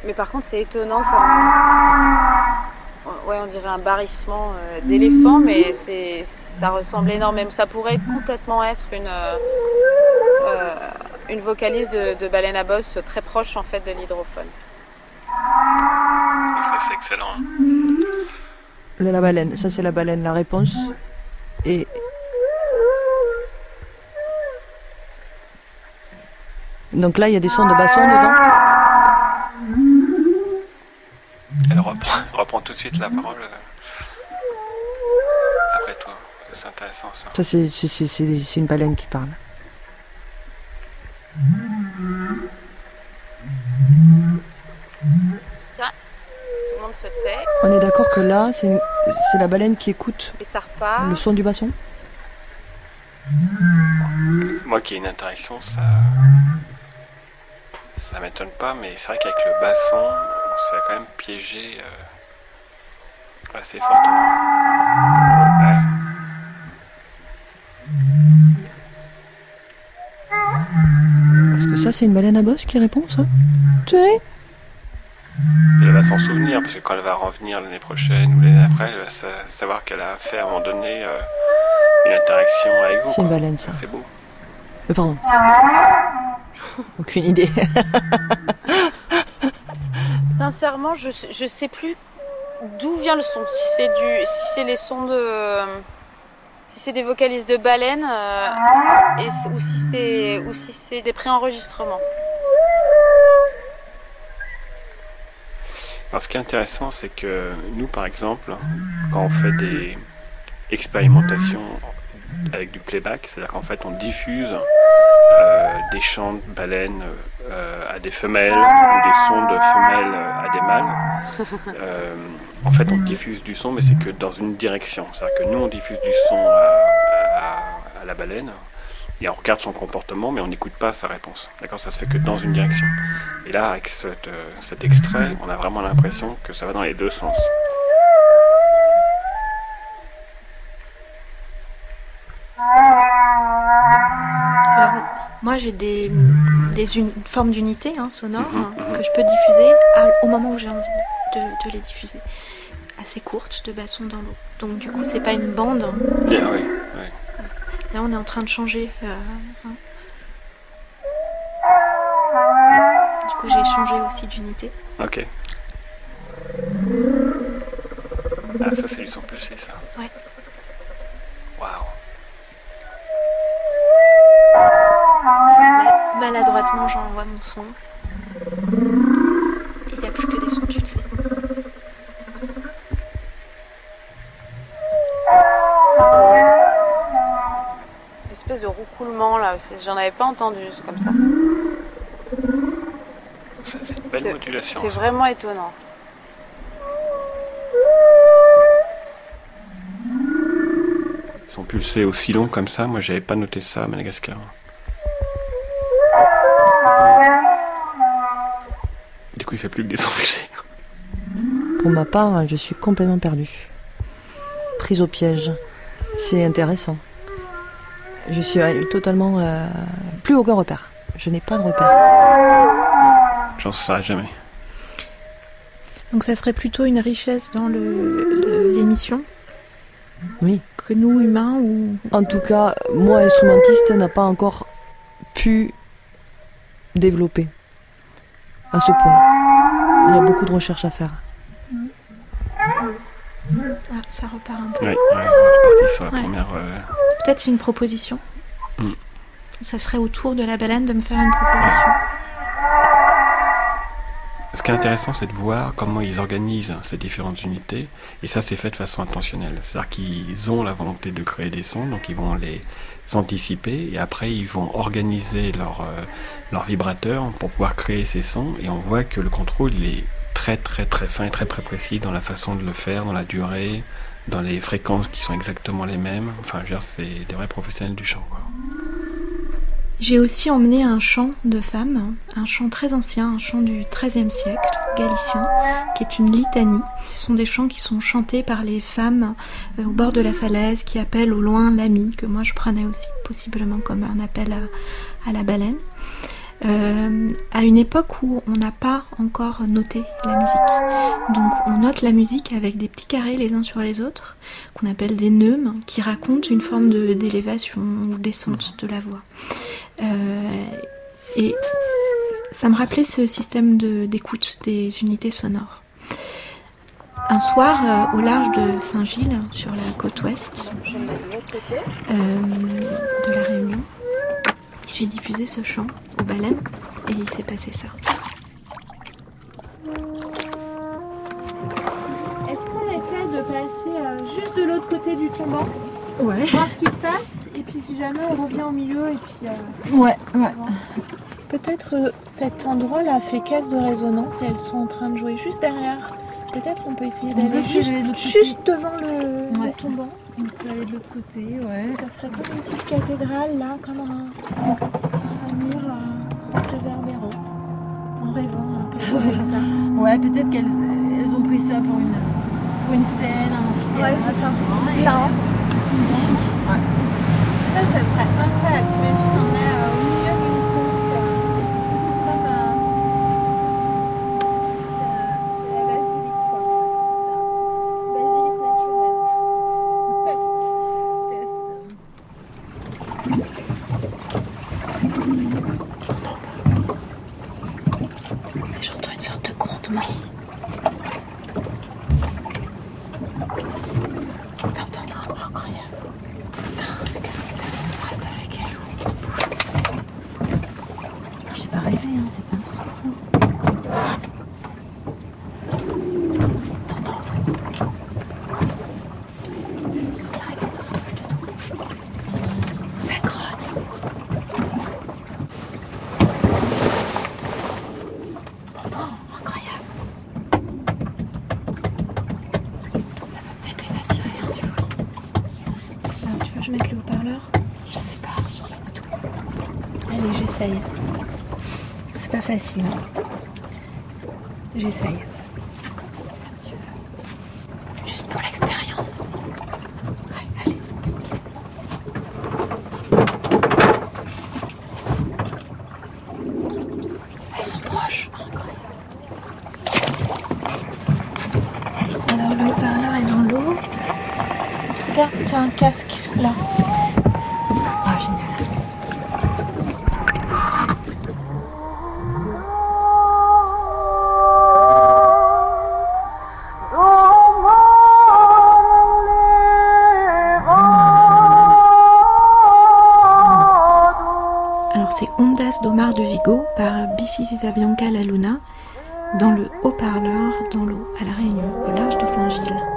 Mais par contre, c'est étonnant. Ouais, on dirait un barrissement euh, d'éléphant, mais c'est, ça ressemble énormément. Ça pourrait complètement être une, euh, une vocalise de, de, baleine à bosse très proche en fait de l'hydrophone. Ça, c'est excellent. Hein. La baleine, ça c'est la baleine, la réponse. Et. Donc là, il y a des sons de basson dedans. Elle reprend, reprend tout de suite la parole euh, après toi. C'est intéressant ça. Ça, c'est une baleine qui parle. Tiens, tout le monde se tait. On est d'accord que là, c'est la baleine qui écoute Et ça repart. le son du basson Moi qui ai une interaction, ça. Ça m'étonne pas, mais c'est vrai qu'avec le basson, on s'est quand même piégé euh, assez fortement. Ouais. Est-ce que ça, c'est une baleine à bosse qui répond, ça? Tu sais? Elle va s'en souvenir, parce que quand elle va revenir l'année prochaine ou l'année après, elle va savoir qu'elle a fait à un moment donné euh, une interaction avec vous. C'est une baleine, ça. C'est beau. Mais pardon. Aucune idée. Sincèrement, je, je sais plus d'où vient le son. Si c'est du, si c'est les sons de, si c'est des vocalises de baleine, euh, et, ou si c'est, ou si c'est des préenregistrements. Alors, ce qui est intéressant, c'est que nous, par exemple, quand on fait des expérimentations avec du playback, c'est-à-dire qu'en fait, on diffuse euh, des chants de baleines euh, à des femelles ou des sons de femelles à des mâles. Euh, en fait, on diffuse du son, mais c'est que dans une direction. C'est-à-dire que nous, on diffuse du son à, la baleine et on regarde son comportement, mais on n'écoute pas sa réponse. D'accord? Ça se fait que dans une direction. Et là, avec cet extrait, on a vraiment l'impression que ça va dans les deux sens. Moi, j'ai des, des formes d'unité hein, sonore mhm, mhm. que je peux diffuser au moment où j'ai envie de, les diffuser. Assez courtes, de basson dans l'eau. Donc, du coup, c'est pas une bande. Bien, oui, Là, on est en train de changer. Euh, hein. Du coup, j'ai changé aussi d'unité. Ok. Ah, ça, c'est du son pulsé, ça. Ouais. Son. Il n'y a plus que des sons pulsés. Une espèce de roucoulement là, j'en avais pas entendu comme ça. C'est une belle modulation. C'est vraiment étonnant. Ils sont pulsés aussi longs comme ça, moi j'avais pas noté ça à Madagascar. Coup, il fait plus que des. Pour ma part, je suis complètement perdue. Prise au piège. C'est intéressant. Je suis totalement euh, plus aucun repère. Je n'ai pas de repère. J'en saurais jamais. Donc ça serait plutôt une richesse dans l'émission Oui. Que nous, humains ou... En tout cas, moi, instrumentiste, n'a pas encore pu développer à ce point il y a beaucoup de recherches à faire. Ah, ça repart un peu. Oui, on sur la première. Euh, Peut-être c'est une proposition. Hmm. Ça serait au tour de la baleine de me faire une proposition. Ce qui est intéressant, c'est de voir comment ils organisent ces différentes unités. Et ça, c'est fait de façon intentionnelle. C'est-à-dire qu'ils ont la volonté de créer des sons, donc ils vont les anticiper. Et après, ils vont organiser leur, euh, leur pour pouvoir créer ces sons. Et on voit que le contrôle, il est très, très, très fin et très, très précis dans la façon de le faire, dans la durée, dans les fréquences qui sont exactement les mêmes. Enfin, je veux dire, c'est des vrais professionnels du chant, quoi. J'ai aussi emmené un chant de femmes, un chant très ancien, un chant du XIIIe siècle, galicien, qui est une litanie. Ce sont des chants qui sont chantés par les femmes euh, au bord de la falaise, qui appellent au loin l'ami, que moi je prenais aussi possiblement comme un appel à, la baleine. Euh, à une époque où on n'a pas encore noté la musique. Donc on note la musique avec des petits carrés les uns sur les autres, qu'on appelle des neumes, qui racontent une forme d'élévation ou descente de la voix. Euh, et ça me rappelait ce système d'écoute des unités sonores. Un soir, euh, au large de Saint-Gilles, sur la côte ouest euh, de la Réunion, j'ai diffusé ce chant aux baleines et il s'est passé ça. Est-ce qu'on essaie de passer juste de l'autre côté du tombant Ouais. Voir ce qui se passe et puis si jamais on revient au milieu et puis. euh, Ouais, ouais. Peut-être euh, cet endroit-là fait caisse de résonance et elles sont en train de jouer juste derrière. Peut-être on peut essayer d'aller juste, de juste devant le, tombant. On peut aller de l'autre côté, ouais. Ça ferait comme une petite cathédrale là, comme un, un mur euh, réverbérant. En rêvant un peu comme ça. Ouais, peut-être qu'elles elles ont pris ça pour une, pour une scène, un amphithéâtre. Ouais, c'est ça. Là, Ici. Ça, ça serait incroyable. T'imagines, on est euh, au milieu d'une côte. Comme euh, c'est c'est la basilique, quoi. Basilique naturelle. Test. J'entends une sorte de grondement. T'entends Incroyable. Putain, mais qu'est-ce qu'on fait On reste avec elle ou on bouge J'ai pas rêvé, hein, c'est un truc. T'entends On dirait des oreilles de nous. Ça grogne. T'entends Incroyable. Ça va peut-être les attirer, hein, du bruit. Alors, tu veux que je mette le haut-parleur Je sais pas. Allez, j'essaye. C'est pas facile. J'essaye. Juste pour l'expérience. Ouais, allez. Elles sont proches. Incroyable. Alors, le haut-parleur est dans l'eau. Regarde, t'as un casque De Vigo par Bifi Viva Bianca La Luna dans le haut-parleur dans l'eau à La Réunion, au large de Saint-Gilles.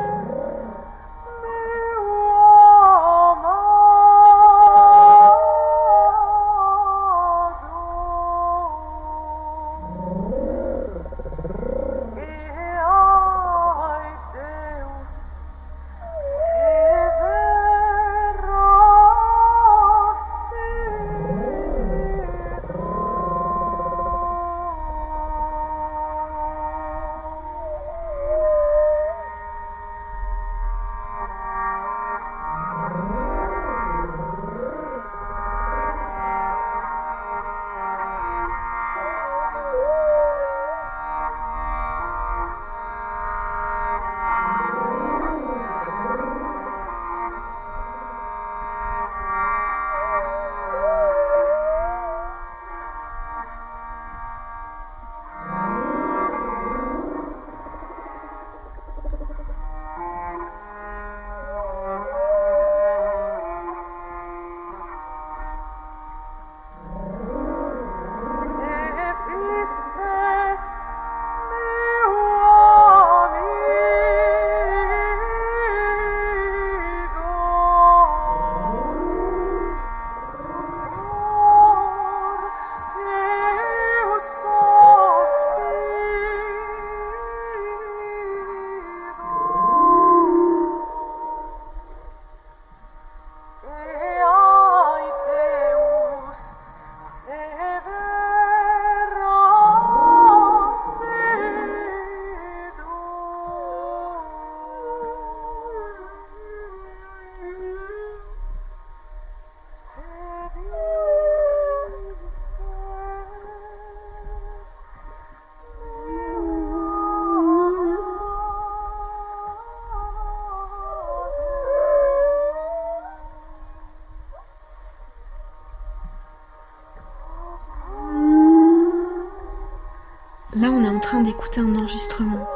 D'écouter un enregistrement.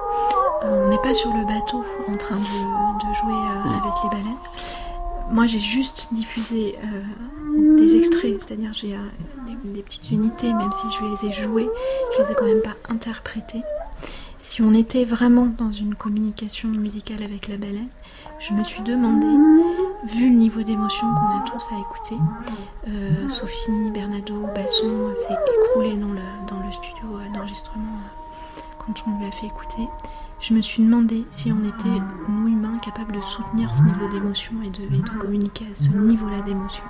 Euh, on n'est pas sur le bateau en train de, de jouer euh, avec les baleines. Moi, j'ai juste diffusé euh, des extraits, c'est-à-dire j'ai des, des petites unités, même si je les ai jouées, je les ai quand même pas interprétées. Si on était vraiment dans une communication musicale avec la baleine, je me suis demandé, vu le niveau d'émotion qu'on a tous à écouter, euh, Sophie, Bernardo, Basson s'est écroulé dans le, dans le studio d'enregistrement quand on lui a fait écouter. Je me suis demandé si on était, nous humains, capables de soutenir ce niveau d'émotion et de, et de communiquer à ce niveau-là d'émotion.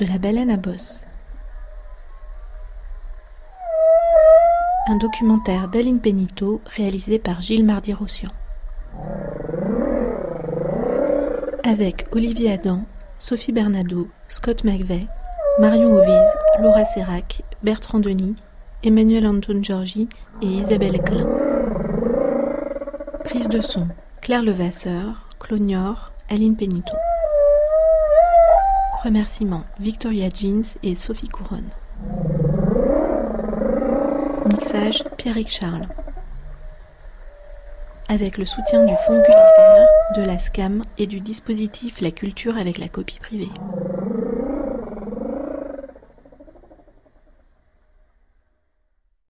De la baleine à bosse. Un documentaire d'Aline Penito réalisé par Gilles Mardy-Rossian. Avec Olivier Adam, Sophie Bernado, Scott McVeigh, Marion Ovise, Laura Serac, Bertrand Denis, Emmanuel Anton Georgi et Isabelle Klein. Prise de son Claire Levasseur, Clonior, Aline Penito. Remerciements Victoria Jeans et Sophie Couronne. Mixage Pierrick Charles. Avec le soutien du Fonds Gulliver, de la SCAM et du dispositif La Culture avec la copie privée.